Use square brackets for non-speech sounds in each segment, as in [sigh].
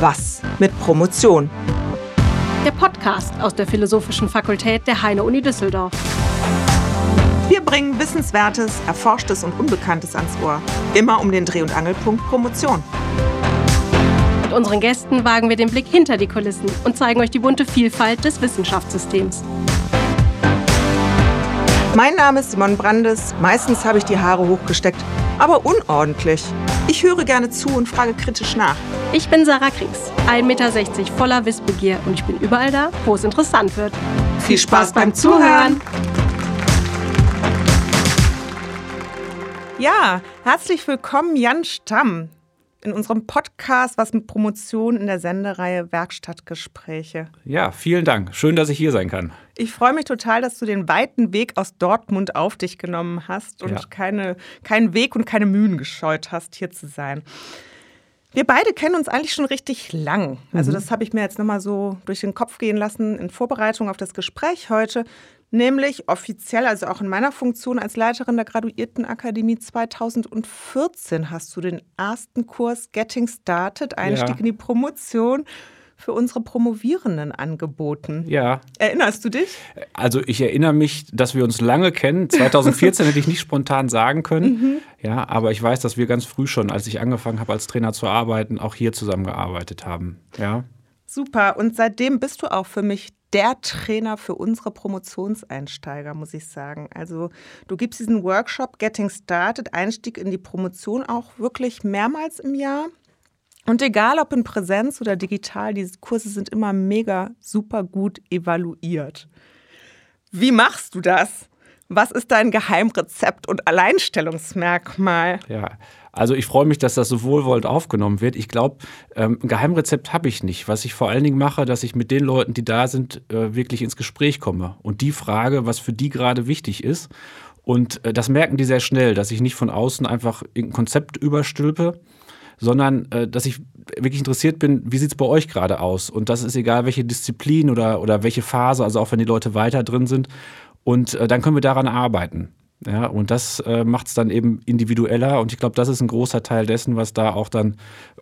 Was mit Promotion? Der Podcast aus der Philosophischen Fakultät der Heine-Uni Düsseldorf. Wir bringen Wissenswertes, Erforschtes und Unbekanntes ans Ohr. Immer um den Dreh- und Angelpunkt Promotion. Mit unseren Gästen wagen wir den Blick hinter die Kulissen und zeigen euch die bunte Vielfalt des Wissenschaftssystems. Mein Name ist Simon Brandes. Meistens habe ich die Haare hochgesteckt, aber unordentlich. Ich höre gerne zu und frage kritisch nach. Ich bin Sarah Kriegs, 1,60 Meter voller Wissbegier und ich bin überall da, wo es interessant wird. Viel Spaß beim Zuhören! Ja, herzlich willkommen, Jan Stamm, in unserem Podcast Was mit Promotion in der Sendereihe Werkstattgespräche. Ja, vielen Dank. Schön, dass ich hier sein kann. Ich freue mich total, dass du den weiten Weg aus Dortmund auf dich genommen hast und Ja. keine, keinen Weg und keine Mühen gescheut hast, hier zu sein. Wir beide kennen uns eigentlich schon richtig lang. Also das habe ich mir jetzt nochmal so durch den Kopf gehen lassen in Vorbereitung auf das Gespräch heute. Nämlich offiziell, also auch in meiner Funktion als Leiterin der Graduiertenakademie 2014 hast du den ersten Kurs Getting Started, Einstieg Ja. in die Promotion für unsere Promovierenden angeboten. Ja, Erinnerst du dich? also ich erinnere mich, dass wir uns lange kennen. [laughs] 2014 hätte ich nicht spontan sagen können. Ja, aber ich weiß, dass wir ganz früh schon, als ich angefangen habe, als Trainer zu arbeiten, auch hier zusammengearbeitet haben. Ja, Super. Und seitdem bist du auch für mich der Trainer für unsere Promotionseinsteiger, muss ich sagen. Also du gibst diesen Workshop Getting Started, Einstieg in die Promotion auch wirklich mehrmals im Jahr. Und egal ob in Präsenz oder digital, diese Kurse sind immer mega super gut evaluiert. Wie machst du das? Was ist dein Geheimrezept und Alleinstellungsmerkmal? ja. Also ich freue mich, dass das so wohlwollend aufgenommen wird. Ich glaube, ähm, ein Geheimrezept habe ich nicht. Was ich vor allen Dingen mache, dass ich mit den Leuten, die da sind, äh, wirklich ins Gespräch komme und die frage, was für die gerade wichtig ist. Und äh, das merken die sehr schnell, dass ich nicht von außen einfach irgendein Konzept überstülpe, sondern äh, dass ich wirklich interessiert bin, wie sieht es bei euch gerade aus? Und das ist egal, welche Disziplin oder, oder welche Phase, also auch wenn die Leute weiter drin sind. Und äh, dann können wir daran arbeiten. Ja, und das äh, macht es dann eben individueller und ich glaube, das ist ein großer Teil dessen, was da auch dann,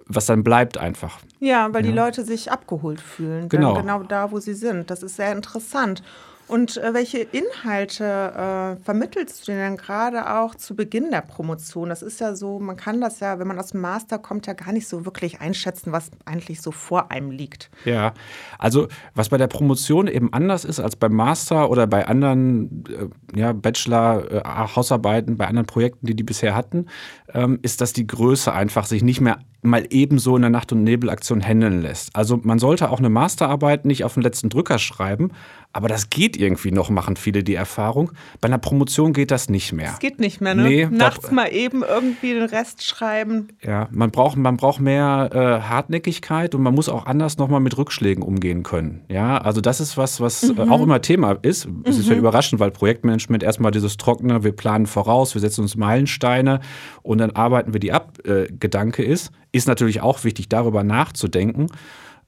was dann bleibt einfach. Ja, weil die Ja. Leute sich abgeholt fühlen. Genau. Genau da, wo sie sind. Das ist sehr interessant. Und äh, welche Inhalte äh, vermittelst du denn gerade auch zu Beginn der Promotion? Das ist ja so, man kann das ja, wenn man aus dem Master kommt, ja gar nicht so wirklich einschätzen, was eigentlich so vor einem liegt. Ja, also was bei der Promotion eben anders ist als beim Master oder bei anderen äh, ja, Bachelor, äh, bei anderen Projekten, die die bisher hatten, ähm, ist, dass die Größe einfach sich nicht mehr mal ebenso in der Nacht- und Nebelaktion handeln lässt. Also man sollte auch eine Masterarbeit nicht auf den letzten Drücker schreiben, aber das geht irgendwie noch, machen viele die Erfahrung. Bei einer Promotion geht das nicht mehr. Das geht nicht mehr, ne? Nee, Nachts mal eben irgendwie den Rest schreiben. Ja, man braucht, man braucht mehr äh, Hartnäckigkeit und man muss auch anders nochmal mit Rückschlägen umgehen können. Ja, also das ist was, was äh, auch immer Thema ist. Es ist ja überraschend, weil Projektmanagement erstmal dieses trockene, wir planen voraus, wir setzen uns Meilensteine und dann arbeiten wir die ab, äh, Gedanke ist. Ist natürlich auch wichtig, darüber nachzudenken.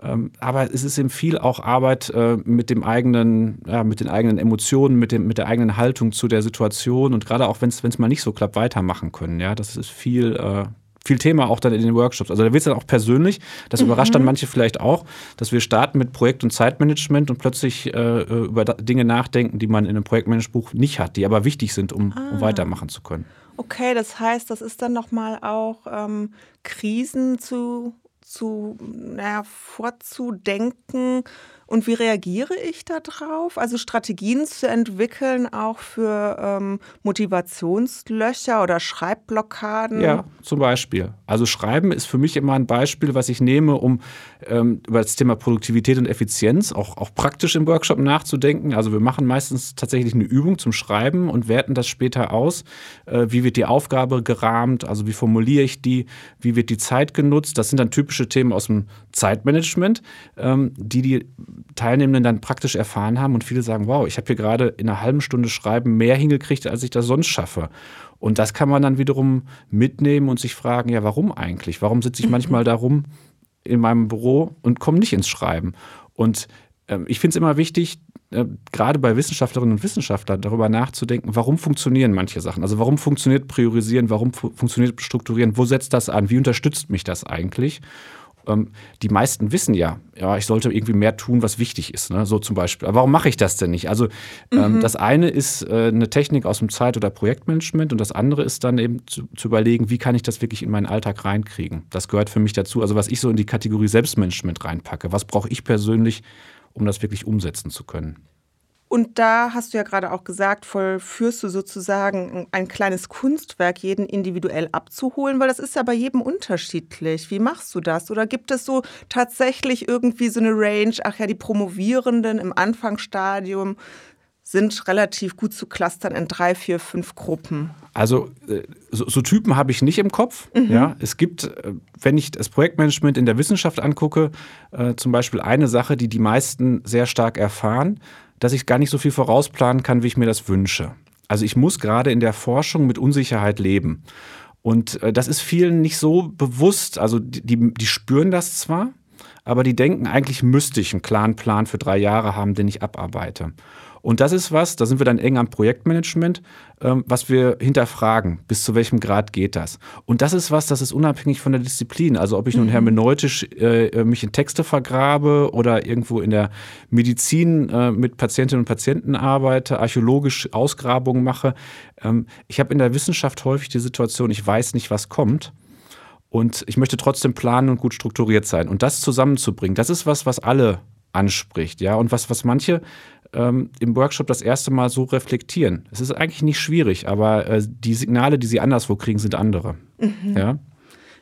Ähm, aber es ist eben viel auch Arbeit äh, mit dem eigenen, ja, mit den eigenen Emotionen, mit, dem, mit der eigenen Haltung zu der Situation und gerade auch wenn es mal nicht so klappt, weitermachen können. Ja, das ist viel, äh, viel Thema auch dann in den Workshops. Also da wird es dann auch persönlich. Das überrascht dann manche vielleicht auch, dass wir starten mit Projekt- und Zeitmanagement und plötzlich äh, über Dinge nachdenken, die man in einem Projektmanagementbuch nicht hat, die aber wichtig sind, um, um weitermachen zu können. Okay, das heißt, das ist dann nochmal auch ähm, Krisen zu, zu naja, vorzudenken. Und wie reagiere ich da drauf? Also Strategien zu entwickeln, auch für ähm, Motivationslöcher oder Schreibblockaden. Ja, zum Beispiel. Also Schreiben ist für mich immer ein Beispiel, was ich nehme, um ähm, über das Thema Produktivität und Effizienz auch, auch praktisch im Workshop nachzudenken. Also wir machen meistens tatsächlich eine Übung zum Schreiben und werten das später aus. Äh, wie wird die Aufgabe gerahmt? Also wie formuliere ich die? Wie wird die Zeit genutzt? Das sind dann typische Themen aus dem Zeitmanagement, ähm, die die Teilnehmenden dann praktisch erfahren haben und viele sagen, wow, ich habe hier gerade in einer halben Stunde Schreiben mehr hingekriegt, als ich das sonst schaffe. Und das kann man dann wiederum mitnehmen und sich fragen, ja, warum eigentlich? Warum sitze ich manchmal da rum in meinem Büro und komme nicht ins Schreiben? Und ähm, ich finde es immer wichtig, äh, gerade bei Wissenschaftlerinnen und Wissenschaftlern darüber nachzudenken, warum funktionieren manche Sachen? Also warum funktioniert Priorisieren, warum fu funktioniert Strukturieren, wo setzt das an, wie unterstützt mich das eigentlich? Ähm, die meisten wissen ja, ja, ich sollte irgendwie mehr tun, was wichtig ist. Ne? So zum Beispiel. Aber warum mache ich das denn nicht? Also ähm, mhm. das eine ist äh, eine Technik aus dem Zeit- oder Projektmanagement und das andere ist dann eben zu, zu, überlegen, wie kann ich das wirklich in meinen Alltag reinkriegen. Das gehört für mich dazu. Also was ich so in die Kategorie Selbstmanagement reinpacke. Was brauche ich persönlich, um das wirklich umsetzen zu können? Und da hast du ja gerade auch gesagt, vollführst du sozusagen ein kleines Kunstwerk, jeden individuell abzuholen, weil das ist ja bei jedem unterschiedlich. Wie machst du das? Oder gibt es so tatsächlich irgendwie so eine Range, ach ja, die Promovierenden im Anfangsstadium sind relativ gut zu clustern in drei, vier, fünf Gruppen. Also äh, so, so Typen habe ich nicht im Kopf. Mhm. Ja, es gibt, äh, wenn ich das Projektmanagement in der Wissenschaft angucke, äh, zum Beispiel eine Sache, die die meisten sehr stark erfahren dass ich gar nicht so viel vorausplanen kann, wie ich mir das wünsche. Also ich muss gerade in der Forschung mit Unsicherheit leben. Und äh, das ist vielen nicht so bewusst. Also die, die, die spüren das zwar, aber die denken, eigentlich müsste ich einen klaren Plan für drei Jahre haben, den ich abarbeite. Und das ist was, da sind wir dann eng am Projektmanagement, ähm, was wir hinterfragen, bis zu welchem Grad geht das. Und das ist was, das ist unabhängig von der Disziplin. Also ob ich nun mhm. hermeneutisch äh, mich in Texte vergrabe oder irgendwo in der Medizin äh, mit Patientinnen und Patienten arbeite, archäologisch Ausgrabungen mache. Ähm, ich habe in der Wissenschaft häufig die Situation, ich weiß nicht, was kommt. Und ich möchte trotzdem planen und gut strukturiert sein. Und das zusammenzubringen, das ist was, was alle anspricht, ja, und was, was manche ähm, im Workshop das erste Mal so reflektieren. Es ist eigentlich nicht schwierig, aber äh, die Signale, die sie anderswo kriegen, sind andere. Mhm. Ja?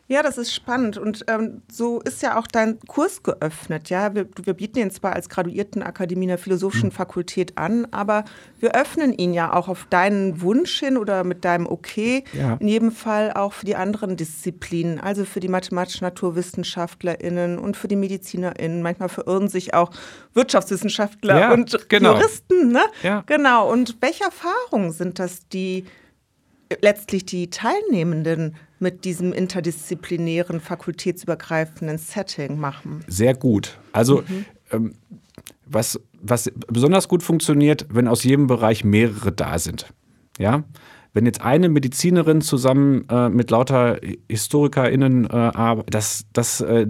Ja, das ist spannend. Und ähm, so ist ja auch dein Kurs geöffnet. Ja, wir, wir bieten ihn zwar als Graduiertenakademie der Philosophischen mhm. Fakultät an, aber wir öffnen ihn ja auch auf deinen Wunsch hin oder mit deinem Okay. Ja. In jedem Fall auch für die anderen Disziplinen, also für die mathematischen NaturwissenschaftlerInnen und für die MedizinerInnen. Manchmal verirren sich auch Wirtschaftswissenschaftler ja, und genau. Juristen. Ne? Ja. Genau. Und welche Erfahrungen sind das, die letztlich die Teilnehmenden mit diesem interdisziplinären, fakultätsübergreifenden Setting machen? Sehr gut. Also mhm. ähm, was, was besonders gut funktioniert, wenn aus jedem Bereich mehrere da sind. Ja, wenn jetzt eine Medizinerin zusammen äh, mit lauter HistorikerInnen äh, arbeitet, das, das äh,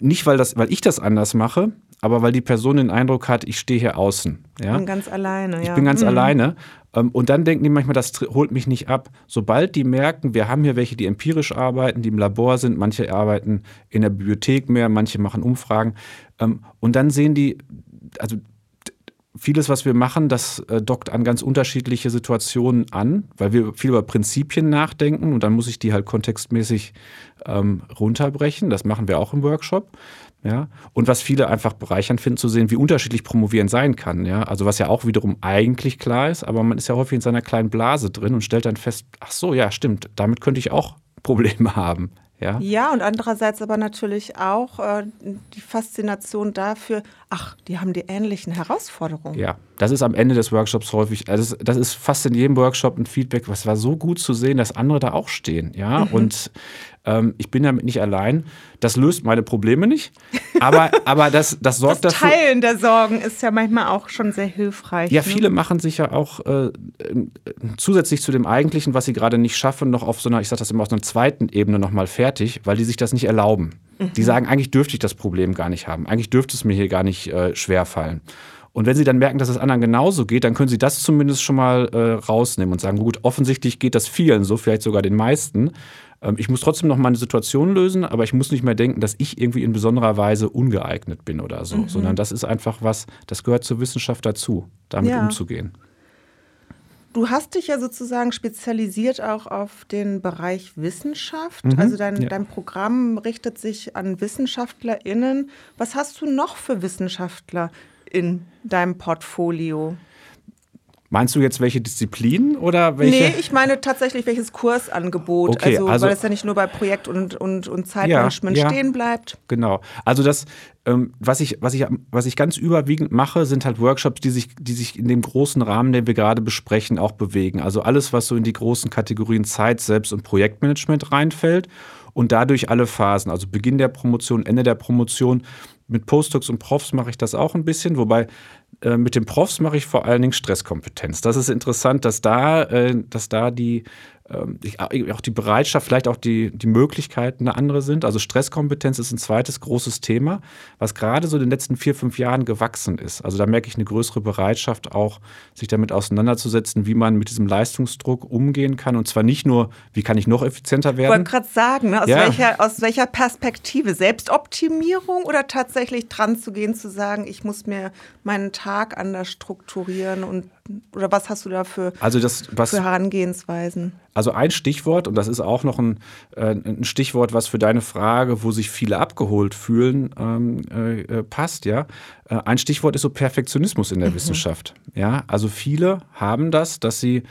nicht, weil, das, weil ich das anders mache, aber weil die Person den Eindruck hat, ich stehe hier außen. Ja? Ich bin ganz alleine. Ja. Ich bin ganz mhm. alleine. Ähm, und dann denken die manchmal, das holt mich nicht ab. Sobald die merken, wir haben hier welche, die empirisch arbeiten, die im Labor sind, manche arbeiten in der Bibliothek mehr, manche machen Umfragen. Ähm, und dann sehen die, also vieles, was wir machen, das äh, dockt an ganz unterschiedliche Situationen an, weil wir viel über Prinzipien nachdenken und dann muss ich die halt kontextmäßig ähm, runterbrechen. Das machen wir auch im Workshop. Ja, und was viele einfach bereichernd finden, zu sehen, wie unterschiedlich Promovieren sein kann. Ja, also was ja auch wiederum eigentlich klar ist, aber man ist ja häufig in seiner kleinen Blase drin und stellt dann fest, ach so, ja, stimmt, damit könnte ich auch [laughs] Probleme haben. Ja, ja und andererseits aber natürlich auch äh, die Faszination dafür, ach, die haben die ähnlichen Herausforderungen. Ja, das ist am Ende des Workshops häufig, also das ist fast in jedem Workshop ein Feedback, was war so gut zu sehen, dass andere da auch stehen. Ja, mhm. und ähm, ich bin damit nicht allein. Das löst meine Probleme nicht, aber, [laughs] aber das, das sorgt das dafür. Teilen der Sorgen ist ja manchmal auch schon sehr hilfreich. Ja, ne? viele machen sich ja auch äh, zusätzlich zu dem Eigentlichen, was sie gerade nicht schaffen, noch auf so einer, ich sage das immer, auf einer zweiten Ebene nochmal fertig, weil die sich das nicht erlauben. Mhm. Die sagen, eigentlich dürfte ich das Problem gar nicht haben. Eigentlich dürfte es mir hier gar nicht äh, schwer fallen. Und wenn Sie dann merken, dass es anderen genauso geht, dann können Sie das zumindest schon mal äh, rausnehmen und sagen, gut, offensichtlich geht das vielen so, vielleicht sogar den meisten. Ähm, ich muss trotzdem noch meine Situation lösen, aber ich muss nicht mehr denken, dass ich irgendwie in besonderer Weise ungeeignet bin oder so, mhm. sondern das ist einfach was, das gehört zur Wissenschaft dazu, damit ja. umzugehen. Du hast dich ja sozusagen spezialisiert auch auf den Bereich Wissenschaft. Mhm, also dein, ja. dein Programm richtet sich an WissenschaftlerInnen. Was hast du noch für Wissenschaftler in deinem Portfolio? Meinst du jetzt welche Disziplinen oder welche? Nee, ich meine tatsächlich welches Kursangebot. Okay, also, also, weil es ja nicht nur bei Projekt- und, und, und Zeitmanagement ja, ja, stehen bleibt. Genau. Also das, ähm, was, ich, was, ich, was ich ganz überwiegend mache, sind halt Workshops, die sich, die sich in dem großen Rahmen, den wir gerade besprechen, auch bewegen. Also alles, was so in die großen Kategorien Zeit, Selbst- und Projektmanagement reinfällt und dadurch alle Phasen, also Beginn der Promotion, Ende der Promotion. Mit Postdocs und Profs mache ich das auch ein bisschen, wobei äh, mit den Profs mache ich vor allen Dingen Stresskompetenz. Das ist interessant, dass da, äh, dass da die ähm, auch die Bereitschaft, vielleicht auch die, die Möglichkeiten eine andere sind. Also Stresskompetenz ist ein zweites großes Thema, was gerade so in den letzten vier, fünf Jahren gewachsen ist. Also da merke ich eine größere Bereitschaft auch, sich damit auseinanderzusetzen, wie man mit diesem Leistungsdruck umgehen kann. Und zwar nicht nur, wie kann ich noch effizienter werden. Ich wollte gerade sagen, ne? aus, ja. welcher, aus welcher Perspektive? Selbstoptimierung oder tatsächlich dran zu gehen, zu sagen, ich muss mir meinen Tag anders strukturieren und oder was hast du da für, also das, was, für Herangehensweisen? Also ein Stichwort, und das ist auch noch ein, äh, ein Stichwort, was für deine Frage, wo sich viele abgeholt fühlen, ähm, äh, äh passt, ja. Äh, ein Stichwort ist so Perfektionismus in der mhm. Wissenschaft. Ja, also viele haben das, dass sie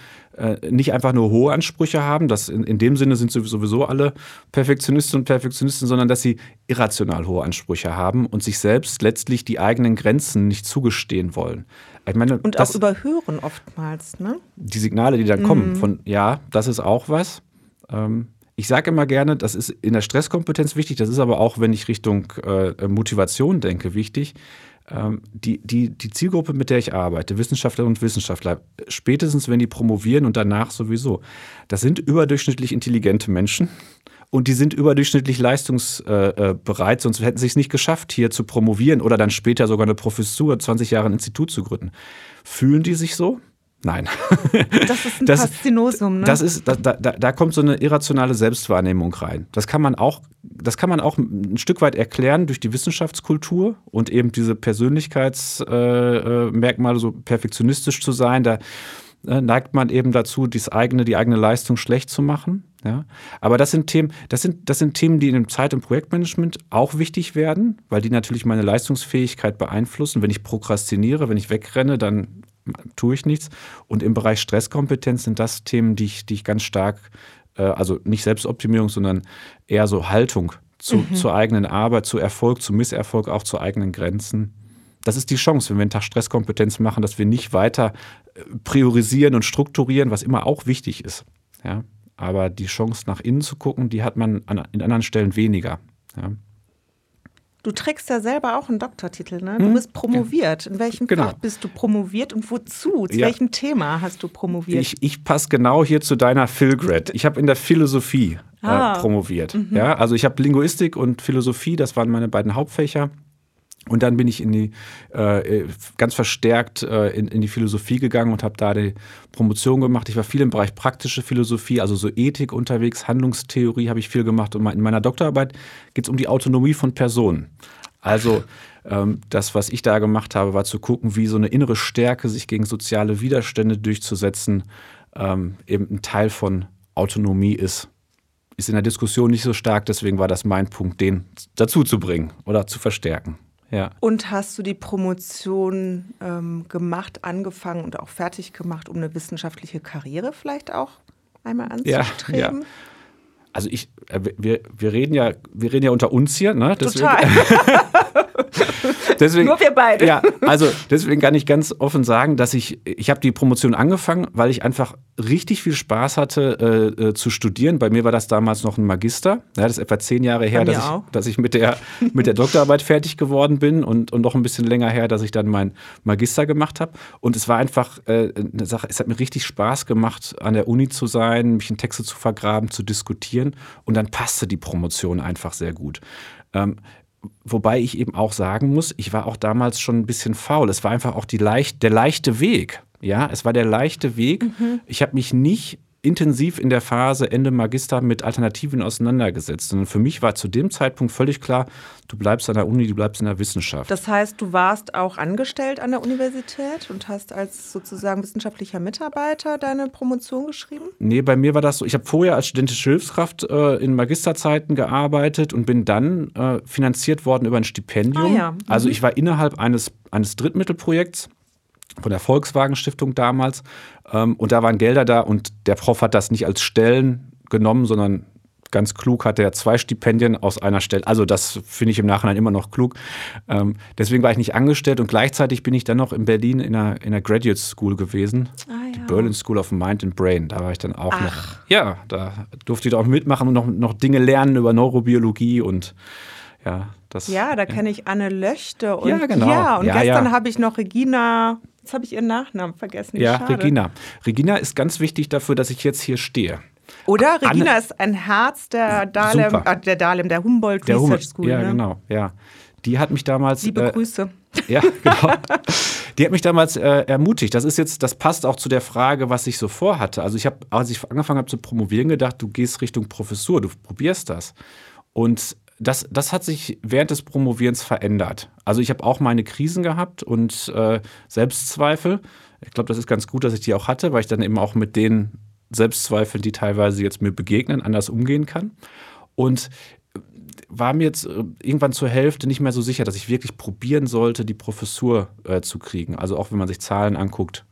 nicht einfach nur hohe Ansprüche haben, das in, in dem Sinne sind sowieso alle Perfektionisten und Perfektionisten, sondern dass sie irrational hohe Ansprüche haben und sich selbst letztlich die eigenen Grenzen nicht zugestehen wollen. Ich meine, und das, auch überhören oftmals, ne? Die Signale, die dann mhm. kommen, von ja, das ist auch was. Ähm, ich sage immer gerne, das ist in der Stresskompetenz wichtig, das ist aber auch, wenn ich Richtung äh, Motivation denke, wichtig. Ähm, die, die, die Zielgruppe, mit der ich arbeite, Wissenschaftlerinnen und Wissenschaftler, spätestens wenn die promovieren und danach sowieso, das sind überdurchschnittlich intelligente Menschen und die sind überdurchschnittlich leistungsbereit, äh, sonst hätten sie es nicht geschafft, hier zu promovieren oder dann später sogar eine Professur, 20 Jahre ein Institut zu gründen. Fühlen die sich so? Nein. Das ist ein [laughs] das, Faszinosum, ne? Das ist, da, da, da kommt so eine irrationale Selbstwahrnehmung rein. Das kann man auch, das kann man auch ein Stück weit erklären durch die Wissenschaftskultur und eben diese Persönlichkeitsmerkmale, äh, äh so perfektionistisch zu sein. Da äh, neigt man eben dazu, dies eigene, die eigene Leistung schlecht zu machen. Ja? Aber das sind Themen, das sind, das sind Themen, die in dem Zeit- und Projektmanagement auch wichtig werden, weil die natürlich meine Leistungsfähigkeit beeinflussen. Wenn ich prokrastiniere, wenn ich wegrenne, dann tue ich nichts. Und im Bereich Stresskompetenz sind das Themen, die ich, die ich ganz stark, äh, also nicht Selbstoptimierung, sondern eher so Haltung zu, mhm. zur eigenen Arbeit, zu Erfolg, zu Misserfolg, auch zu eigenen Grenzen. Das ist die Chance, wenn wir einen Tag Stresskompetenz machen, dass wir nicht weiter äh, priorisieren und strukturieren, was immer auch wichtig ist. Ja? Aber die Chance, nach innen zu gucken, die hat man an, in anderen Stellen weniger. Ja? Du trägst ja selber auch einen Doktortitel, ne? Du hm? bist promoviert. In welchem genau. Fach bist du promoviert und wozu? Zu ja. welchem Thema hast du promoviert? Ich, ich passe genau hier zu deiner Philgrad. Ich habe in der Philosophie äh, ah. äh, promoviert. Mhm. Ja, also ich habe Linguistik und Philosophie, das waren meine beiden Hauptfächer. Und dann bin ich in die, äh, ganz verstärkt äh, in, in, die Philosophie gegangen und habe da die Promotion gemacht. Ich war viel im Bereich praktische Philosophie, also so Ethik unterwegs, Handlungstheorie habe ich viel gemacht. Und in meiner Doktorarbeit geht es um die Autonomie von Personen. Also ähm, das, was ich da gemacht habe, war zu gucken, wie so eine innere Stärke, sich gegen soziale Widerstände durchzusetzen, ähm, eben ein Teil von Autonomie ist. Ist in der Diskussion nicht so stark, deswegen war das mein Punkt, den dazu zu bringen oder zu verstärken. Ja. Und hast du die Promotion ähm, gemacht, angefangen und auch fertig gemacht, um eine wissenschaftliche Karriere vielleicht auch einmal anzustreben? Ja, ja. Also ich, äh, wir, wir reden ja, wir reden ja unter uns hier, ne? Deswegen, Total. [laughs] [laughs] deswegen, Nur wir beide. Ja, also deswegen kann ich ganz offen sagen, dass ich, ich habe die Promotion angefangen, weil ich einfach richtig viel Spaß hatte äh, äh, zu studieren. Bei mir war das damals noch ein Magister. Ja, das ist etwa zehn Jahre her, dass ich, dass ich, mit der, mit der Doktorarbeit fertig geworden bin und, und noch ein bisschen länger her, dass ich dann meinen Magister gemacht habe. Und es war einfach äh, eine Sache, es hat mir richtig Spaß gemacht, an der Uni zu sein, mich in Texte zu vergraben, zu diskutieren. Und dann passte die Promotion einfach sehr gut. Ähm, Wobei ich eben auch sagen muss, ich war auch damals schon ein bisschen faul. Es war einfach auch die leicht, der leichte Weg. Ja, es war der leichte Weg. Mhm. Ich habe mich nicht intensiv in der Phase Ende Magister mit Alternativen auseinandergesetzt. Und für mich war zu dem Zeitpunkt völlig klar, du bleibst an der Uni, du bleibst in der Wissenschaft. Das heißt, du warst auch angestellt an der Universität und hast als sozusagen wissenschaftlicher Mitarbeiter deine Promotion geschrieben? Nee, bei mir war das so, ich habe vorher als studentische Hilfskraft äh, in Magisterzeiten gearbeitet und bin dann äh, finanziert worden über ein Stipendium. Ah, ja. mhm. Also ich war innerhalb eines, eines Drittmittelprojekts von der Volkswagen Stiftung damals. Ähm, und da waren Gelder da und der Prof hat das nicht als Stellen genommen, sondern ganz klug hat er zwei Stipendien aus einer Stelle. Also das finde ich im Nachhinein immer noch klug. Ähm, deswegen war ich nicht angestellt und gleichzeitig bin ich dann noch in Berlin in einer, in einer Graduate School gewesen. Ah, ja. Die Berlin School of Mind and Brain. Da war ich dann auch Ach. noch. Ja, da durfte ich auch mitmachen und noch, noch Dinge lernen über Neurobiologie und ja, das. Ja, da kenne ich Anne Löchte und ja, genau. ja und ja, gestern ja. habe ich noch Regina Jetzt habe ich ihren Nachnamen vergessen. ja, schade. Regina. Regina ist ganz wichtig dafür, dass ich jetzt hier stehe. Oder Regina Anne, ist ein Herz der Dahlem, äh, der Dahlem, der Humboldt der Research School. Ja, ne? genau, ja. Die hat mich damals. Liebe äh, Grüße. [laughs] Ja, genau. [laughs] Die hat mich damals äh, ermutigt. Das ist jetzt, das passt auch zu der Frage, was ich so vorhatte. Also ich habe, als ich angefangen habe zu promovieren, gedacht, du gehst Richtung Professur, du probierst das. Und das, das hat sich während des Promovierens verändert. Also ich habe auch meine Krisen gehabt und äh, Selbstzweifel. Ich glaube, das ist ganz gut, dass ich die auch hatte, weil ich dann eben auch mit den Selbstzweifeln, die teilweise jetzt mir begegnen, anders umgehen kann. Und war mir jetzt äh, irgendwann zur Hälfte nicht mehr so sicher, dass ich wirklich probieren sollte, die Professur äh, zu kriegen. Also auch wenn man sich Zahlen anguckt,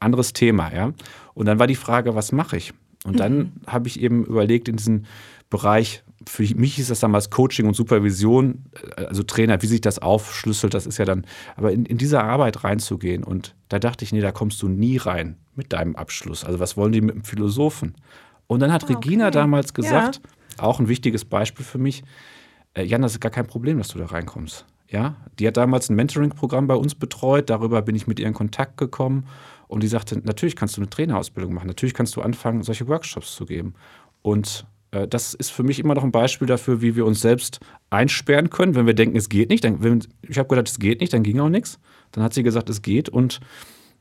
anderes Thema, ja. Und dann war die Frage, was mache ich? Und dann mhm. habe ich eben überlegt, in diesen Bereich, für mich ist das damals Coaching und Supervision, äh, also Trainer, wie sich das aufschlüsselt, das ist ja dann, aber in, in diese Arbeit reinzugehen. Und da dachte ich, nee, da kommst du nie rein mit deinem Abschluss. Also was wollen die mit dem Philosophen? Und dann hat ah, Regina okay. damals gesagt, ja. auch ein wichtiges Beispiel für mich, äh, Jan, das ist gar kein Problem, dass du da reinkommst. Ja, die hat damals ein Mentoring-Programm bei uns betreut, darüber bin ich mit ihr in Kontakt gekommen und die sagte, natürlich kannst du eine Trainerausbildung machen, natürlich kannst du anfangen, solche Workshops zu geben. Und das ist für mich immer noch ein Beispiel dafür, wie wir uns selbst einsperren können, wenn wir denken, es geht nicht. Dann, wenn, ich habe gedacht, es geht nicht, dann ging auch nichts. Dann hat sie gesagt, es geht und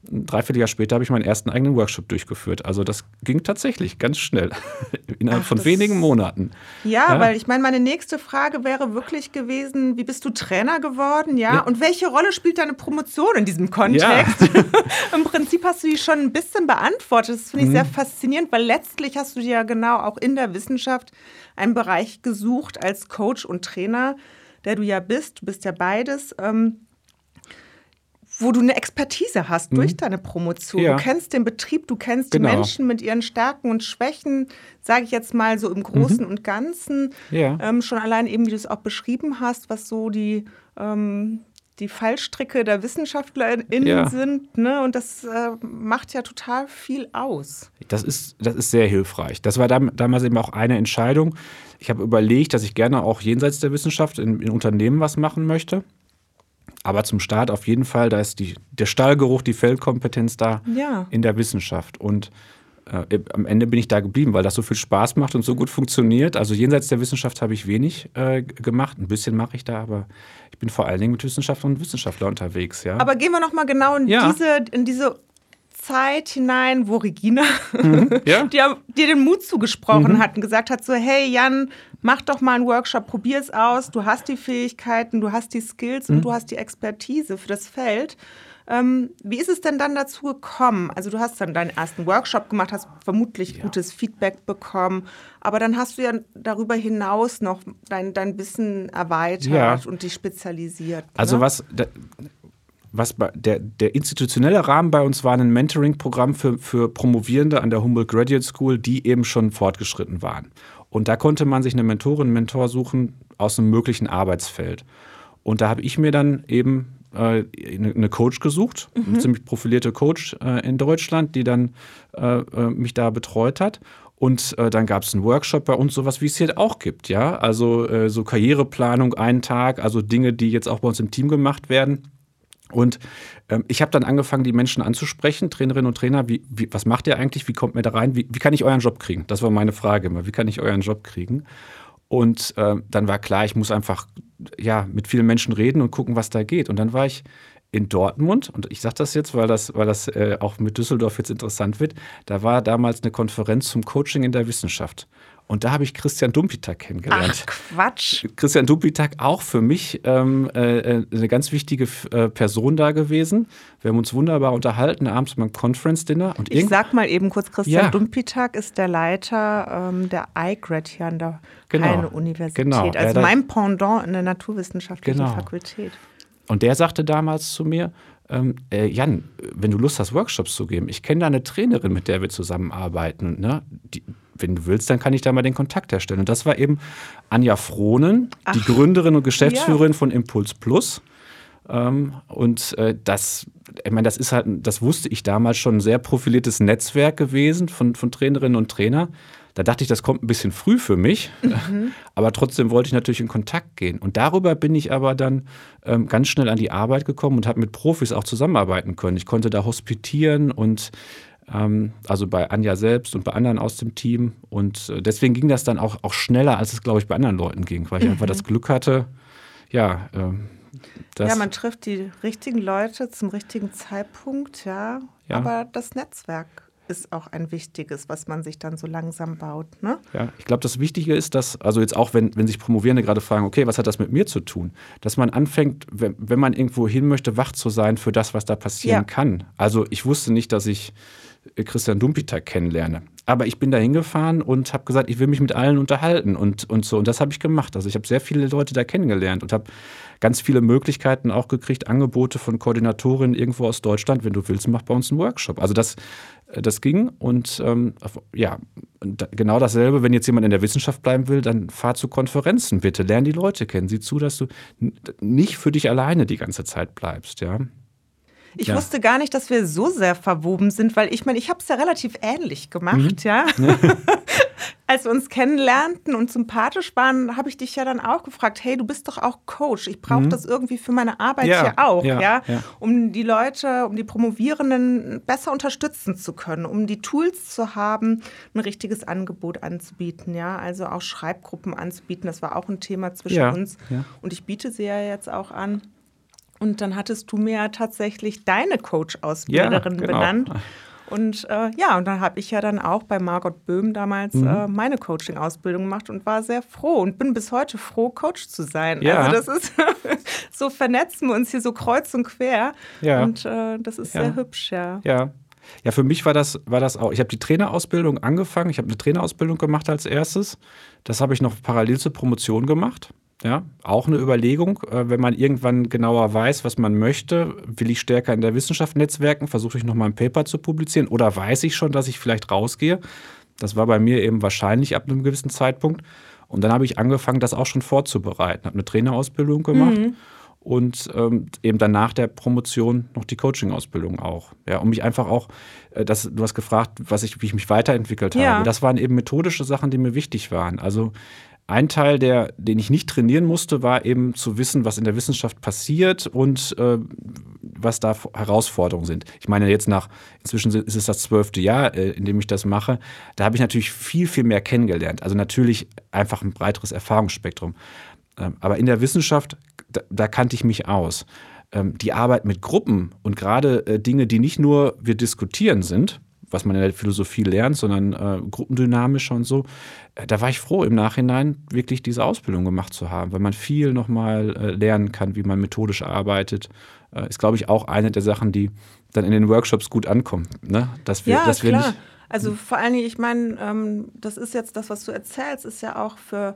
ein Dreivierteljahr später habe ich meinen ersten eigenen Workshop durchgeführt. Also das ging tatsächlich ganz schnell, [laughs] innerhalb Ach, von wenigen Monaten. Ja, ja. weil ich meine, meine nächste Frage wäre wirklich gewesen, wie bist du Trainer geworden? Ja, ja. und welche Rolle spielt deine Promotion in diesem Kontext? Ja. [laughs] Im Prinzip hast du die schon ein bisschen beantwortet. Das finde ich mhm. sehr faszinierend, weil letztlich hast du dir ja genau auch in der Wissenschaft einen Bereich gesucht als Coach und Trainer, der du ja bist. Du bist ja beides. Ähm, wo du eine Expertise hast durch mhm. deine Promotion. Ja. Du kennst den Betrieb, du kennst genau. die Menschen mit ihren Stärken und Schwächen, sage ich jetzt mal so im Großen mhm. und Ganzen. Ja. Ähm, schon allein eben, wie du es auch beschrieben hast, was so die, ähm, die Fallstricke der WissenschaftlerInnen ja. sind. Ne? Und das äh, macht ja total viel aus. Das ist, das ist sehr hilfreich. Das war damals eben auch eine Entscheidung. Ich habe überlegt, dass ich gerne auch jenseits der Wissenschaft in, in Unternehmen was machen möchte. Aber zum Start auf jeden Fall, da ist die, der Stallgeruch, die Feldkompetenz da ja. in der Wissenschaft. Und äh, am Ende bin ich da geblieben, weil das so viel Spaß macht und so gut funktioniert. Also jenseits der Wissenschaft habe ich wenig äh, gemacht. Ein bisschen mache ich da, aber ich bin vor allen Dingen mit Wissenschaftlern und Wissenschaftlern unterwegs. Ja. Aber gehen wir noch mal genau in, ja. diese, in diese Zeit hinein, wo Regina mhm, [laughs] ja. dir, dir, den Mut zugesprochen mhm. hat und gesagt hat, so hey Jan, mach doch mal einen Workshop, probier es aus, du hast die Fähigkeiten, du hast die Skills mhm. und du hast die Expertise für das Feld. Ähm, wie ist es denn dann dazu gekommen? Also du hast dann deinen ersten Workshop gemacht, hast vermutlich ja. gutes Feedback bekommen, aber dann hast du ja darüber hinaus noch dein, dein Wissen erweitert ja. und dich spezialisiert. Also ne? was, was der, der institutionelle Rahmen bei uns war ein Mentoring-Programm für, für Promovierende an der Humboldt Graduate School, die eben schon fortgeschritten waren. Und da konnte man sich eine Mentorin, einen Mentor suchen aus einem möglichen Arbeitsfeld. Und da habe ich mir dann eben äh, eine Coach gesucht, mhm. eine ziemlich profilierte Coach äh, in Deutschland, die dann äh, mich da betreut hat. Und dann gab es einen Workshop bei uns, sowas wie es hier auch gibt, ja. Also so Karriereplanung, einen Tag, also Dinge, die jetzt auch bei uns im Team gemacht werden. Und ähm, ich habe dann angefangen, die Menschen anzusprechen, Trainerinnen und Trainer, wie, wie, was macht ihr eigentlich, wie kommt mir da rein, wie, wie, kann ich euren Job kriegen? Das war meine Frage immer, wie kann ich euren Job kriegen? Und äh, dann war klar, ich muss einfach ja, mit vielen Menschen reden und gucken, was da geht. Und dann war ich in Dortmund, und ich sage das jetzt, weil das, weil das äh, auch mit Düsseldorf jetzt interessant wird, da war damals eine Konferenz zum Coaching in der Wissenschaft. Und da habe ich Christian Dumpitak kennengelernt. Ach, Quatsch. Christian Dumpitak auch für mich ähm, äh, eine ganz wichtige äh, Person da gewesen. Wir haben uns wunderbar unterhalten, abends beim Conference-Dinner. Ich sag mal eben kurz, Christian ja. Dumpitak ist der Leiter ähm, der IGRAD hier an der genau. Universität. Genau. Also mein Pendant in der naturwissenschaftlichen genau. Fakultät. Und der sagte damals zu mir, ähm, äh, Jan, wenn du Lust hast, Workshops zu geben, ich kenne da eine Trainerin, mit der wir zusammenarbeiten. Ne? Die, wenn du willst, dann kann ich da mal den Kontakt herstellen. Und das war eben Anja Frohnen, Ach, die Gründerin und Geschäftsführerin ja. von Impuls Plus. Ähm, und äh, das, ich meine, das ist halt, das wusste ich damals schon, ein sehr profiliertes Netzwerk gewesen von, von Trainerinnen und Trainern. Da dachte ich, das kommt ein bisschen früh für mich, mhm. [laughs] aber trotzdem wollte ich natürlich in Kontakt gehen. Und darüber bin ich aber dann ähm, ganz schnell an die Arbeit gekommen und habe mit Profis auch zusammenarbeiten können. Ich konnte da hospitieren und also bei Anja selbst und bei anderen aus dem Team. Und äh, deswegen ging das dann auch, auch schneller, als es, glaube ich, bei anderen Leuten ging, weil ich mhm. einfach das Glück hatte, ja. Ähm, ja, man trifft die richtigen Leute zum richtigen Zeitpunkt, ja. ja. Aber das Netzwerk ist auch ein wichtiges, was man sich dann so langsam baut. Ne? Ja, ich glaube, das Wichtige ist, dass, also jetzt auch, wenn, wenn sich Promovierende gerade fragen, okay, was hat das mit mir zu tun? Dass man anfängt, wenn, wenn man irgendwo hin möchte, wach zu sein für das, was da passieren ja. kann. Also ich wusste nicht, dass ich Christian Dumpiter kennenlerne. Aber ich bin da hingefahren und habe gesagt, ich will mich mit allen unterhalten und, und so. Und das habe ich gemacht. Also ich habe sehr viele Leute da kennengelernt und habe ganz viele Möglichkeiten auch gekriegt, Angebote von Koordinatorinnen irgendwo aus Deutschland. Wenn du willst, mach bei uns einen Workshop. Also das, äh, das ging. Und ähm, ja, genau dasselbe, wenn jetzt jemand in der Wissenschaft bleiben will, dann fahr zu Konferenzen bitte. Lern die Leute kennen. Sieh zu, dass du nicht für dich alleine die ganze Zeit bleibst. Ja. Ich ja. wusste gar nicht, dass wir so sehr verwoben sind, weil ich meine, ich habe es ja relativ ähnlich gemacht, mhm. ja. [laughs] [laughs] Als wir uns kennenlernten und sympathisch waren, habe ich dich ja dann auch gefragt, hey, du bist doch auch Coach. Ich brauche mhm. das irgendwie für meine Arbeit ja. hier auch, ja, ja, um die Leute, um die Promovierenden besser unterstützen zu können, um die Tools zu haben, ein richtiges Angebot anzubieten, ja. Also auch Schreibgruppen anzubieten, das war auch ein Thema zwischen uns. Und ich biete sie ja jetzt auch an. Und dann hattest du mir ja tatsächlich deine Coach-Ausbilderin ja, genau. benannt. Und äh, ja, und dann habe ich ja dann auch bei Margot Böhm damals mhm. äh, meine Coaching-Ausbildung gemacht und war sehr froh und bin bis heute froh, Coach zu sein. Ja. Also das ist [laughs] so vernetzen wir uns hier so kreuz und quer. Ja. Und äh, das ist ja. sehr hübsch, ja. Ja. Ja, für mich war das, war das auch. Ich habe die Trainerausbildung angefangen. Ich habe eine Trainerausbildung gemacht als erstes. Das habe ich noch parallel zur Promotion gemacht. Ja, auch eine Überlegung, äh, wenn man irgendwann genauer weiß, was man möchte, will ich stärker in der Wissenschaft netzwerken, versuche ich nochmal ein Paper zu publizieren oder weiß ich schon, dass ich vielleicht rausgehe. Das war bei mir eben wahrscheinlich ab einem gewissen Zeitpunkt. Und dann habe ich angefangen, das auch schon vorzubereiten, habe eine Trainerausbildung gemacht. Mhm und ähm, eben dann nach der Promotion noch die Coaching-Ausbildung auch. Ja, um mich einfach auch, äh, das, du hast gefragt, was ich, wie ich mich weiterentwickelt ja. habe. Das waren eben methodische Sachen, die mir wichtig waren. Also ein Teil, der, den ich nicht trainieren musste, war eben zu wissen, was in der Wissenschaft passiert und äh, was da Herausforderungen sind. Ich meine, jetzt nach, inzwischen ist es das zwölfte Jahr, äh, in dem ich das mache, da habe ich natürlich viel, viel mehr kennengelernt. Also natürlich einfach ein breiteres Erfahrungsspektrum. Ähm, aber in der Wissenschaft, da, da kannte ich mich aus. Ähm, die Arbeit mit Gruppen und gerade äh, Dinge, die nicht nur wir diskutieren sind, was man in der Philosophie lernt, sondern äh, gruppendynamisch und so. Äh, da war ich froh, im Nachhinein wirklich diese Ausbildung gemacht zu haben, weil man viel nochmal äh, lernen kann, wie man methodisch arbeitet. Äh, ist, glaube ich, auch eine der Sachen, die dann in den Workshops gut ankommen. Ne? Dass wir, ja, dass wir klar. Nicht, also vor allen Dingen, ich meine, ähm, das ist jetzt das, was du erzählst, ist ja auch für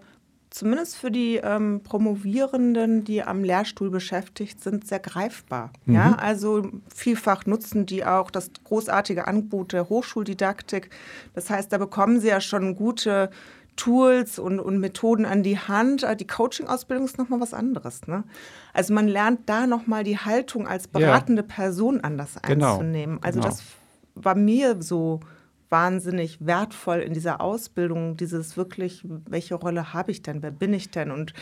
zumindest für die ähm, Promovierenden, die am Lehrstuhl beschäftigt sind, sehr greifbar. Mhm. Ja, also vielfach nutzen die auch das großartige Angebot der Hochschuldidaktik. Das heißt, da bekommen sie ja schon gute Tools und, und Methoden an die Hand. Äh, die Coaching-Ausbildung ist nochmal was anderes. Ne? Also man lernt da nochmal die Haltung als beratende ja. Person anders genau. einzunehmen. Also genau. das war mir so wahnsinnig wertvoll in dieser Ausbildung, dieses wirklich, welche Rolle habe ich denn, wer bin ich denn und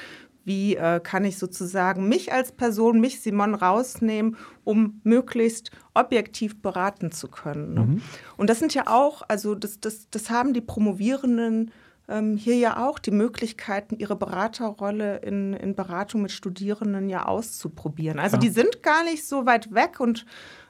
wie äh, kann ich sozusagen mich als Person, mich Simon rausnehmen, um möglichst objektiv beraten zu können. Ne? Mhm. Und das sind ja auch, also das, das, das haben die Promovierenden ähm, hier ja auch die Möglichkeiten, ihre Beraterrolle in, in Beratung mit Studierenden ja auszuprobieren. Also ja. die sind gar nicht so weit weg und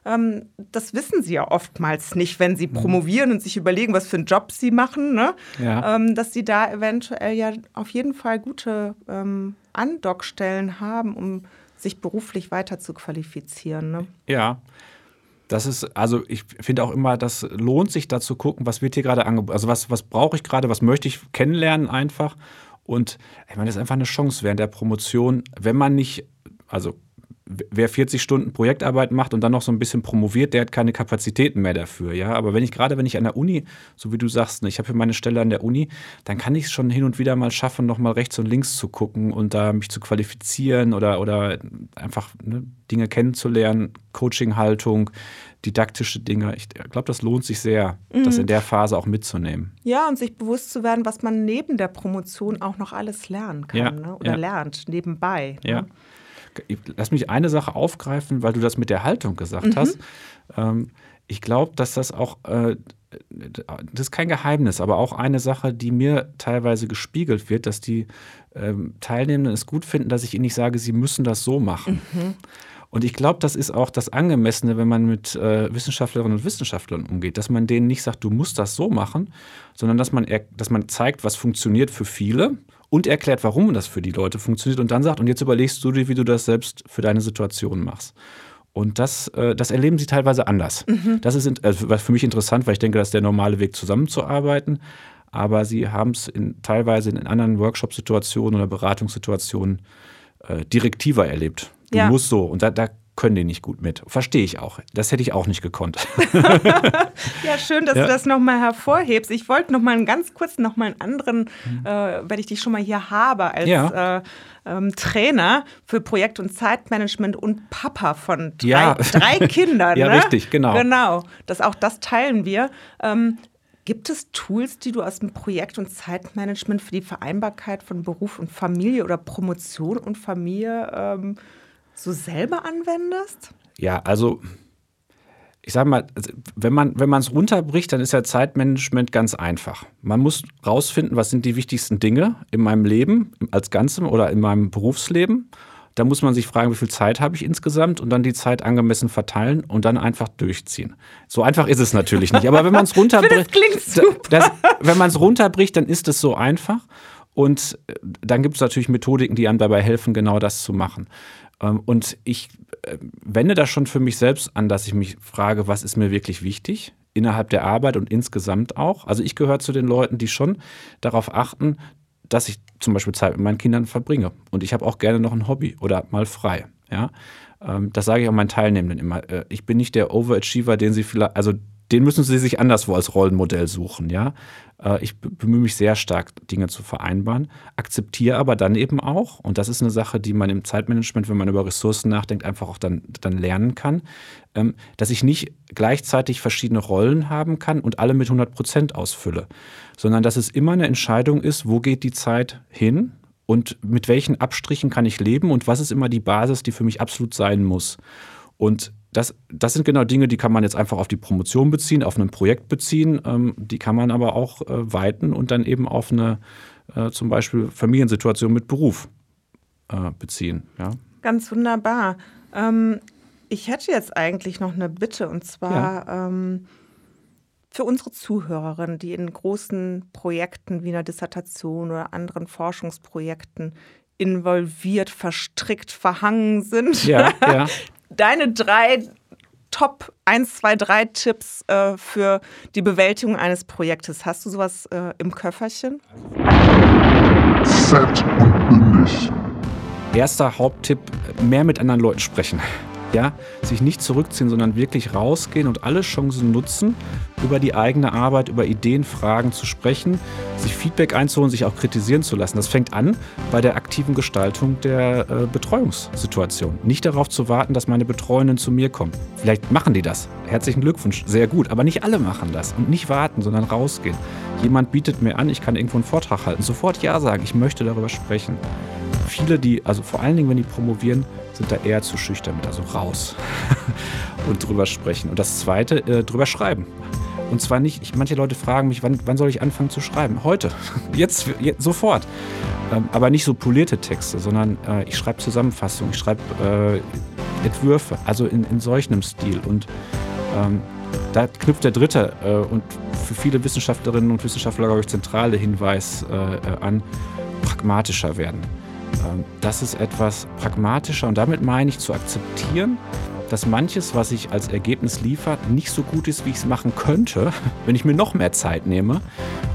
ähm, das wissen sie ja oftmals nicht, wenn sie mhm. promovieren und sich überlegen, was für einen Job sie machen, ne? ja. ähm, dass sie da eventuell ja auf jeden Fall gute ähm, Andockstellen haben, um sich beruflich weiter zu qualifizieren. Ne? Ja. Das ist, also ich finde auch immer, das lohnt sich da zu gucken, was wird hier gerade angeboten. Also was, was brauche ich gerade, was möchte ich kennenlernen einfach. Und ich meine, das ist einfach eine Chance während der Promotion, wenn man nicht, also wer 40 Stunden Projektarbeit macht und dann noch so ein bisschen promoviert, der hat keine Kapazitäten mehr dafür, ja. Aber wenn ich gerade, wenn ich an der Uni, so wie du sagst, ne, ich habe hier meine Stelle an der Uni, dann kann ich es schon hin und wieder mal schaffen, noch mal rechts und links zu gucken und da mich zu qualifizieren oder, oder einfach ne, Dinge kennenzulernen, Coaching-Haltung, didaktische Dinge. Ich glaube, das lohnt sich sehr, mhm. das in der Phase auch mitzunehmen. Ja, und sich bewusst zu werden, was man neben der Promotion auch noch alles lernen kann ja, ne? oder ja. lernt, nebenbei. Ja. Lass mich eine Sache aufgreifen, weil du das mit der Haltung gesagt mhm. hast. Ähm, ich glaube, dass das auch, äh, das ist kein Geheimnis, aber auch eine Sache, die mir teilweise gespiegelt wird, dass die ähm, Teilnehmenden es gut finden, dass ich ihnen nicht sage, sie müssen das so machen. Mhm. Und ich glaube, das ist auch das Angemessene, wenn man mit äh, Wissenschaftlerinnen und Wissenschaftlern umgeht, dass man denen nicht sagt, du musst das so machen, sondern dass man, dass man zeigt, was funktioniert für viele und erklärt, warum das für die Leute funktioniert und dann sagt, und jetzt überlegst du dir, wie du das selbst für deine Situation machst. Und das, äh, das erleben sie teilweise anders. Mhm. Das ist also für mich interessant, weil ich denke, das ist der normale Weg, zusammenzuarbeiten. Aber sie haben es in, teilweise in anderen Workshop-Situationen oder Beratungssituationen äh, direktiver erlebt. Du ja. musst so. Und da, da können die nicht gut mit. Verstehe ich auch. Das hätte ich auch nicht gekonnt. [laughs] ja, schön, dass ja. du das nochmal hervorhebst. Ich wollte nochmal einen ganz kurz nochmal einen anderen, mhm. äh, wenn ich dich schon mal hier habe, als ja. äh, ähm, Trainer für Projekt- und Zeitmanagement und Papa von drei, ja. drei Kindern. [laughs] ja, ne? richtig, genau. Genau. Das, auch das teilen wir. Ähm, Gibt es Tools, die du aus dem Projekt- und Zeitmanagement für die Vereinbarkeit von Beruf und Familie oder Promotion und Familie ähm, so selber anwendest? Ja, also ich sage mal, also, wenn man wenn es runterbricht, dann ist ja Zeitmanagement ganz einfach. Man muss rausfinden, was sind die wichtigsten Dinge in meinem Leben als Ganzem oder in meinem Berufsleben. Da muss man sich fragen, wie viel Zeit habe ich insgesamt und dann die Zeit angemessen verteilen und dann einfach durchziehen. So einfach ist es natürlich nicht. Aber wenn man es [laughs] runterbricht, das, wenn man es runterbricht, dann ist es so einfach. Und äh, dann gibt es natürlich Methodiken, die einem dabei helfen, genau das zu machen. Ähm, und ich äh, wende das schon für mich selbst an, dass ich mich frage, was ist mir wirklich wichtig innerhalb der Arbeit und insgesamt auch. Also ich gehöre zu den Leuten, die schon darauf achten, dass ich zum Beispiel Zeit mit meinen Kindern verbringe. Und ich habe auch gerne noch ein Hobby oder mal frei. Ja, ähm, das sage ich auch meinen Teilnehmenden immer. Äh, ich bin nicht der Overachiever, den sie vielleicht, also den müssen sie sich anderswo als Rollenmodell suchen, ja. Äh, ich bemühe mich sehr stark, Dinge zu vereinbaren, akzeptiere aber dann eben auch, und das ist eine Sache, die man im Zeitmanagement, wenn man über Ressourcen nachdenkt, einfach auch dann, dann lernen kann, ähm, dass ich nicht gleichzeitig verschiedene Rollen haben kann und alle mit 100 Prozent ausfülle, sondern dass es immer eine Entscheidung ist, wo geht die Zeit hin und mit welchen Abstrichen kann ich leben und was ist immer die Basis, die für mich absolut sein muss. Und das, das sind genau Dinge, die kann man jetzt einfach auf die Promotion beziehen, auf ein Projekt beziehen. Ähm, die kann man aber auch äh, weiten und dann eben auf eine äh, zum Beispiel Familiensituation mit Beruf äh, beziehen. Ja. Ganz wunderbar. Ähm, ich hätte jetzt eigentlich noch eine Bitte und zwar ja. ähm, für unsere Zuhörerinnen, die in großen Projekten wie einer Dissertation oder anderen Forschungsprojekten involviert, verstrickt, verhangen sind. Ja, ja. [laughs] deine drei Top 1, 2, 3 Tipps äh, für die Bewältigung eines Projektes. Hast du sowas äh, im Köfferchen? Fett und bündig. Erster Haupttipp, mehr mit anderen Leuten sprechen. Ja, sich nicht zurückziehen, sondern wirklich rausgehen und alle Chancen nutzen, über die eigene Arbeit, über Ideen, Fragen zu sprechen, sich Feedback einzuholen, sich auch kritisieren zu lassen. Das fängt an bei der aktiven Gestaltung der äh, Betreuungssituation. Nicht darauf zu warten, dass meine Betreuenden zu mir kommen. Vielleicht machen die das. Herzlichen Glückwunsch, sehr gut. Aber nicht alle machen das. Und nicht warten, sondern rausgehen. Jemand bietet mir an, ich kann irgendwo einen Vortrag halten. Sofort Ja sagen, ich möchte darüber sprechen. Viele, die, also vor allen Dingen, wenn die promovieren, sind da eher zu schüchtern mit, also raus [laughs] und drüber sprechen. Und das Zweite, äh, drüber schreiben. Und zwar nicht, ich, manche Leute fragen mich, wann, wann soll ich anfangen zu schreiben? Heute, [laughs] jetzt, jetzt sofort. Ähm, aber nicht so polierte Texte, sondern äh, ich schreibe Zusammenfassungen, ich schreibe äh, Entwürfe, also in, in solch einem Stil. Und ähm, da knüpft der dritte äh, und für viele Wissenschaftlerinnen und Wissenschaftler, glaube ich, zentrale Hinweis äh, äh, an, pragmatischer werden. Ähm, das ist etwas pragmatischer und damit meine ich zu akzeptieren, dass manches, was ich als Ergebnis liefert, nicht so gut ist, wie ich es machen könnte, [laughs] wenn ich mir noch mehr Zeit nehme.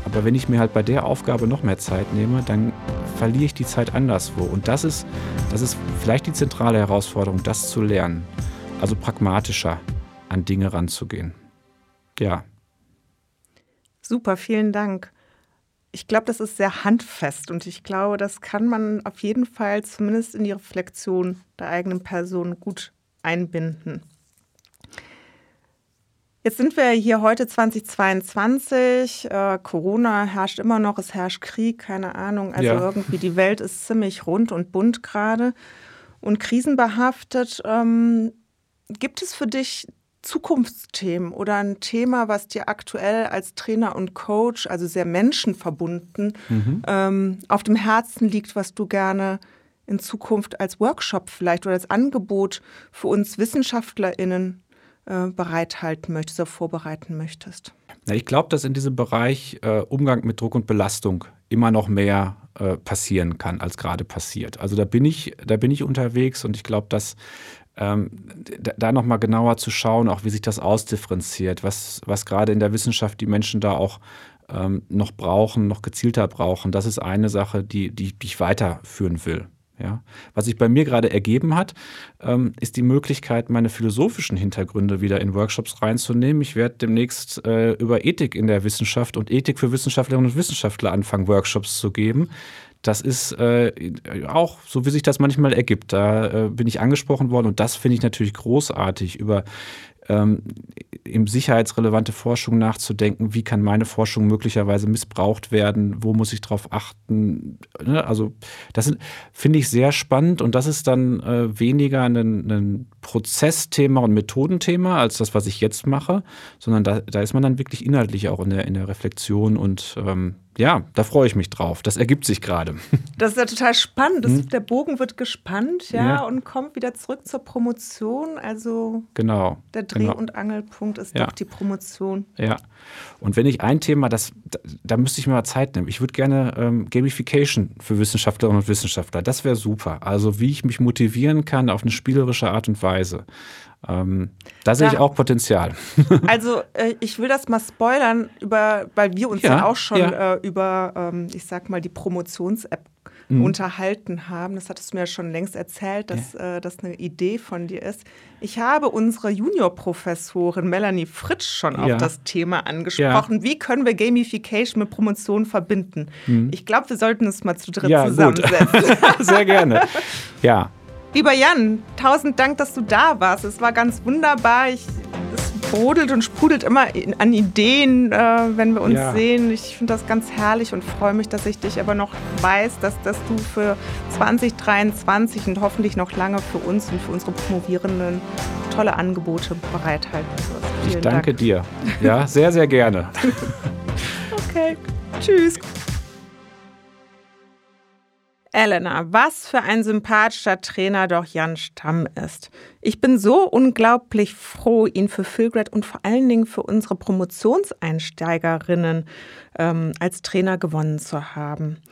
Aber wenn ich mir halt bei der Aufgabe noch mehr Zeit nehme, dann verliere ich die Zeit anderswo. Und das ist, das ist vielleicht die zentrale Herausforderung, das zu lernen. Also pragmatischer an Dinge ranzugehen. Ja. Super, vielen Dank ich glaube, das ist sehr handfest und ich glaube, das kann man auf jeden Fall zumindest in die Reflexion der eigenen Person gut einbinden. Jetzt sind wir hier heute 2022. Äh, Corona herrscht immer noch, es herrscht Krieg, keine Ahnung. Also ja. irgendwie die Welt ist ziemlich rund und bunt gerade und krisenbehaftet. Ähm, gibt es für dich Zukunftsthemen oder ein Thema, was dir aktuell als Trainer und Coach, also sehr menschenverbunden, mhm. ähm, auf dem Herzen liegt, was du gerne in Zukunft als Workshop vielleicht oder als Angebot für uns WissenschaftlerInnen äh, bereithalten möchtest oder vorbereiten möchtest? Ja, ich glaube, dass in diesem Bereich äh, Umgang mit Druck und Belastung immer noch mehr äh, passieren kann, als gerade passiert. Also da bin ich, da bin ich unterwegs und ich glaube, dass ähm, da, da nochmal genauer zu schauen, auch wie sich das ausdifferenziert, was, was gerade in der Wissenschaft die Menschen da auch ähm, noch brauchen, noch gezielter brauchen. Das ist eine Sache, die, die, die ich weiterführen will. Ja. Was sich bei mir gerade ergeben hat, ähm, ist die Möglichkeit, meine philosophischen Hintergründe wieder in Workshops reinzunehmen. Ich werde demnächst äh, über Ethik in der Wissenschaft und Ethik für Wissenschaftlerinnen und Wissenschaftler anfangen, Workshops zu geben. Das ist äh, auch so, wie sich das manchmal ergibt. Da äh, bin ich angesprochen worden und das finde ich natürlich großartig, über ähm, im sicherheitsrelevante Forschung nachzudenken, wie kann meine Forschung möglicherweise missbraucht werden, wo muss ich darauf achten. Ne? Also das finde ich sehr spannend und das ist dann äh, weniger ein, ein, Prozessthema und Methodenthema als das, was ich jetzt mache, sondern da, da ist man dann wirklich inhaltlich auch in der, in der Reflexion und ähm, ja, da freue ich mich drauf. Das ergibt sich gerade. [laughs] Das ist ja total spannend. Das, hm? Der Bogen wird gespannt, ja, ja, und kommt wieder zurück zur Promotion. Also genau, der Dreh- genau. und Angelpunkt ist ja. doch die Promotion. Ja. Und wenn ich ein Thema, das, da, da müsste ich mir mal Zeit nehmen. Ich würde gerne ähm, Gamification für Wissenschaftlerinnen und Wissenschaftler. Das wäre super. Also wie ich mich motivieren kann auf eine spielerische Art und Weise. Ähm, da sehe ich auch Potenzial. [laughs] Also äh, ich will das mal spoilern, über, weil wir uns ja, ja auch schon ja. Äh, über, ähm, ich sag mal, die Promotions-App mhm. unterhalten haben. Das hattest du mir ja schon längst erzählt, dass ja. äh, das eine Idee von dir ist. Ich habe unsere Juniorprofessorin Melanie Fritsch schon auf das Thema angesprochen. Wie können wir Gamification mit Promotion verbinden? Mhm. Ich glaube, wir sollten es mal zu dritt zusammensetzen. [laughs] Sehr gerne. [laughs] Ja, Lieber Jan, tausend Dank, dass du da warst. Es war ganz wunderbar. Ich, es brodelt und sprudelt immer an Ideen, äh, wenn wir uns ja. sehen. Ich finde das ganz herrlich und freue mich, dass ich dich aber noch weiß, dass, dass du für 2023 und hoffentlich noch lange für uns und für unsere Promovierenden tolle Angebote bereithalten wirst. Vielen ich danke Dank. dir. Ja, sehr, sehr gerne. [laughs] okay. Tschüss. Elena, was für ein sympathischer Trainer doch Jan Stamm ist. Ich bin so unglaublich froh, ihn für Philgrad und vor allen Dingen für unsere Promotionseinsteigerinnen ähm, als Trainer gewonnen zu haben.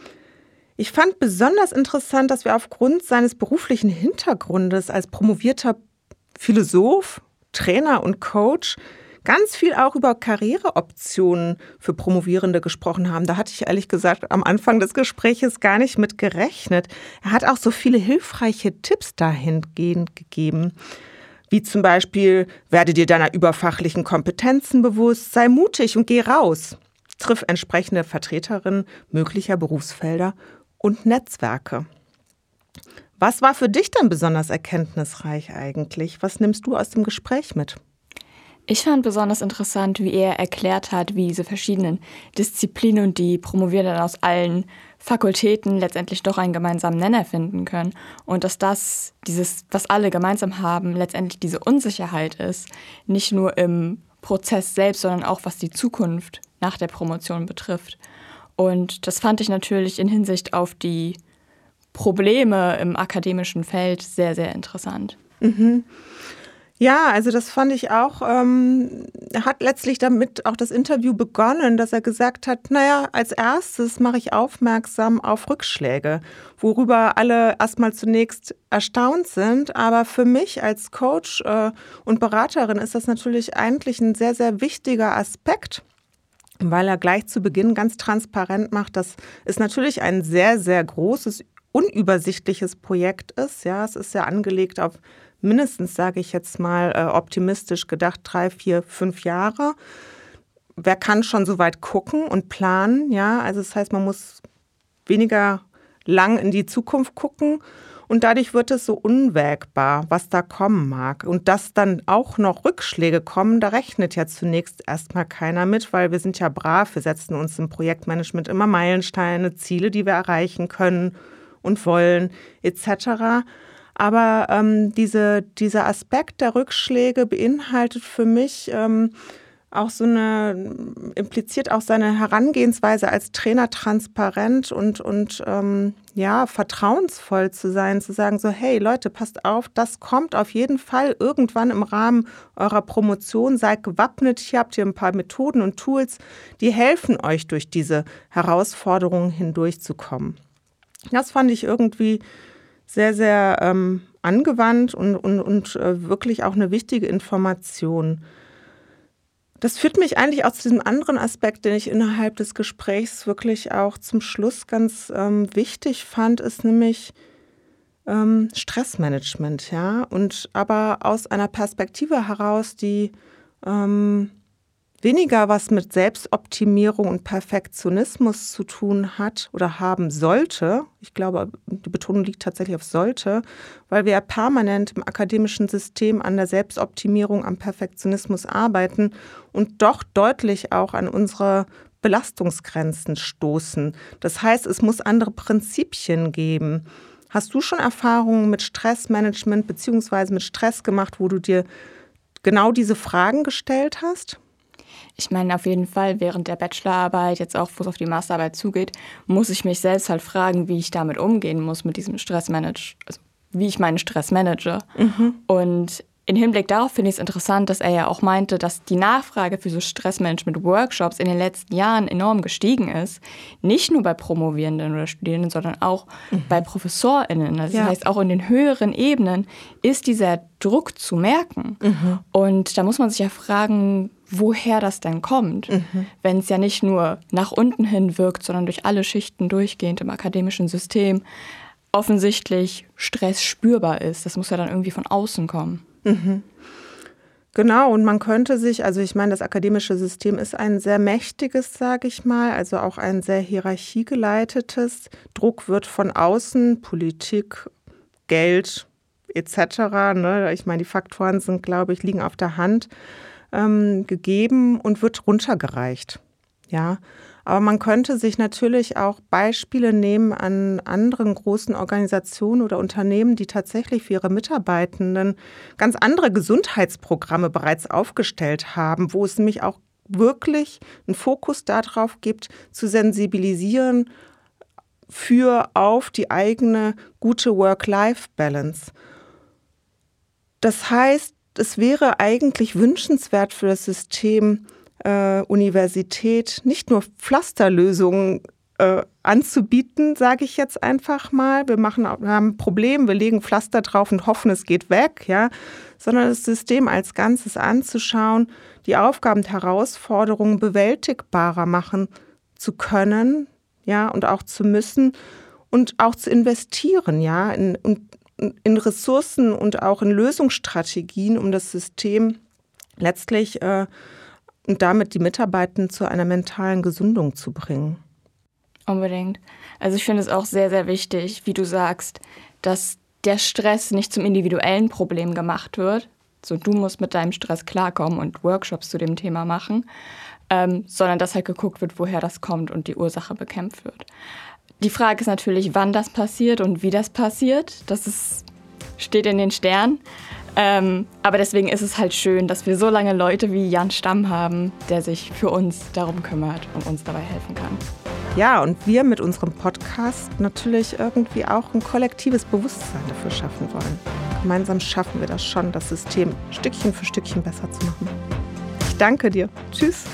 Ich fand besonders interessant, dass wir aufgrund seines beruflichen Hintergrundes als promovierter Philosoph, Trainer und Coach ganz viel auch über Karriereoptionen für Promovierende gesprochen haben. Da hatte ich ehrlich gesagt am Anfang des Gespräches gar nicht mit gerechnet. Er hat auch so viele hilfreiche Tipps dahingehend gegeben. Wie zum Beispiel, werde dir deiner überfachlichen Kompetenzen bewusst, sei mutig und geh raus. Triff entsprechende Vertreterinnen möglicher Berufsfelder und Netzwerke. Was war für dich denn besonders erkenntnisreich eigentlich? Was nimmst du aus dem Gespräch mit? Ich fand besonders interessant, wie er erklärt hat, wie diese verschiedenen Disziplinen und die Promovierenden aus allen Fakultäten letztendlich doch einen gemeinsamen Nenner finden können und dass das, dieses, was alle gemeinsam haben, letztendlich diese Unsicherheit ist, nicht nur im Prozess selbst, sondern auch was die Zukunft nach der Promotion betrifft. Und das fand ich natürlich in Hinsicht auf die Probleme im akademischen Feld sehr, sehr interessant. Mhm. Ja, also das fand ich auch, ähm, hat letztlich damit auch das Interview begonnen, dass er gesagt hat, naja, als erstes mache ich aufmerksam auf Rückschläge, worüber alle erstmal zunächst erstaunt sind. Aber für mich als Coach äh, und Beraterin ist das natürlich eigentlich ein sehr, sehr wichtiger Aspekt weil er gleich zu Beginn ganz transparent macht, dass es natürlich ein sehr, sehr großes, unübersichtliches Projekt ist. Ja, es ist ja angelegt auf mindestens, sage ich jetzt mal, äh, optimistisch gedacht, drei, vier, fünf Jahre. Wer kann schon so weit gucken und planen? Ja, also das heißt, man muss weniger lang in die Zukunft gucken. Und dadurch wird es so unwägbar, was da kommen mag. Und dass dann auch noch Rückschläge kommen, da rechnet ja zunächst erstmal keiner mit, weil wir sind ja brav. Wir setzen uns im Projektmanagement immer Meilensteine, Ziele, die wir erreichen können und wollen, etc. Aber ähm, diese, dieser Aspekt der Rückschläge beinhaltet für mich ähm, auch so eine, impliziert auch seine Herangehensweise als Trainer transparent und, und ähm, ja, vertrauensvoll zu sein, zu sagen so, hey Leute, passt auf, das kommt auf jeden Fall irgendwann im Rahmen eurer Promotion, seid gewappnet, hier habt ihr ein paar Methoden und Tools, die helfen euch durch diese Herausforderungen hindurchzukommen. Das fand ich irgendwie sehr, sehr ähm, angewandt und, und, und äh, wirklich auch eine wichtige Information. Das führt mich eigentlich auch zu diesem anderen Aspekt, den ich innerhalb des Gesprächs wirklich auch zum Schluss ganz ähm, wichtig fand, ist nämlich ähm, Stressmanagement, ja. Und aber aus einer Perspektive heraus, die ähm, weniger was mit Selbstoptimierung und Perfektionismus zu tun hat oder haben sollte. Ich glaube, die Betonung liegt tatsächlich auf sollte, weil wir ja permanent im akademischen System an der Selbstoptimierung, am Perfektionismus arbeiten und doch deutlich auch an unsere Belastungsgrenzen stoßen. Das heißt, es muss andere Prinzipien geben. Hast du schon Erfahrungen mit Stressmanagement beziehungsweise mit Stress gemacht, wo du dir genau diese Fragen gestellt hast? Ich meine, auf jeden Fall während der Bachelorarbeit, jetzt auch, wo es auf die Masterarbeit zugeht, muss ich mich selbst halt fragen, wie ich damit umgehen muss, mit diesem Stressmanage, also wie ich meinen Stress manage. Mhm. Und in Hinblick darauf finde ich es interessant, dass er ja auch meinte, dass die Nachfrage für so Stressmanagement-Workshops in den letzten Jahren enorm gestiegen ist. Nicht nur bei Promovierenden oder Studierenden, sondern auch mhm. bei ProfessorInnen. Also ja. Das heißt, auch in den höheren Ebenen ist dieser Druck zu merken. Mhm. Und da muss man sich ja fragen, woher das denn kommt, mhm. wenn es ja nicht nur nach unten hin wirkt, sondern durch alle Schichten durchgehend im akademischen System offensichtlich Stress spürbar ist. Das muss ja dann irgendwie von außen kommen. Mhm. Genau, und man könnte sich, also ich meine, das akademische System ist ein sehr mächtiges, sage ich mal, also auch ein sehr hierarchiegeleitetes. Druck wird von außen, Politik, Geld etc. Ne? Ich meine, die Faktoren sind, glaube ich, liegen auf der Hand ähm, gegeben und wird runtergereicht. Ja, aber man könnte sich natürlich auch Beispiele nehmen an anderen großen Organisationen oder Unternehmen, die tatsächlich für ihre Mitarbeitenden ganz andere Gesundheitsprogramme bereits aufgestellt haben, wo es nämlich auch wirklich einen Fokus darauf gibt, zu sensibilisieren für auf die eigene gute Work-Life-Balance. Das heißt, es wäre eigentlich wünschenswert für das System, äh, Universität nicht nur Pflasterlösungen äh, anzubieten, sage ich jetzt einfach mal. Wir, machen, wir haben ein Problem, wir legen Pflaster drauf und hoffen, es geht weg, ja, sondern das System als Ganzes anzuschauen, die Aufgaben und Herausforderungen bewältigbarer machen zu können, ja, und auch zu müssen und auch zu investieren, ja, in, in Ressourcen und auch in Lösungsstrategien, um das System letztlich äh, und damit die Mitarbeitenden zu einer mentalen Gesundung zu bringen. Unbedingt. Also ich finde es auch sehr, sehr wichtig, wie du sagst, dass der Stress nicht zum individuellen Problem gemacht wird. So, du musst mit deinem Stress klarkommen und Workshops zu dem Thema machen, ähm, sondern dass halt geguckt wird, woher das kommt und die Ursache bekämpft wird. Die Frage ist natürlich, wann das passiert und wie das passiert. Das ist, steht in den Sternen. Ähm, aber deswegen ist es halt schön, dass wir so lange Leute wie Jan Stamm haben, der sich für uns darum kümmert und uns dabei helfen kann. Ja, und wir mit unserem Podcast natürlich irgendwie auch ein kollektives Bewusstsein dafür schaffen wollen. Gemeinsam schaffen wir das schon, das System Stückchen für Stückchen besser zu machen. Ich danke dir. Tschüss.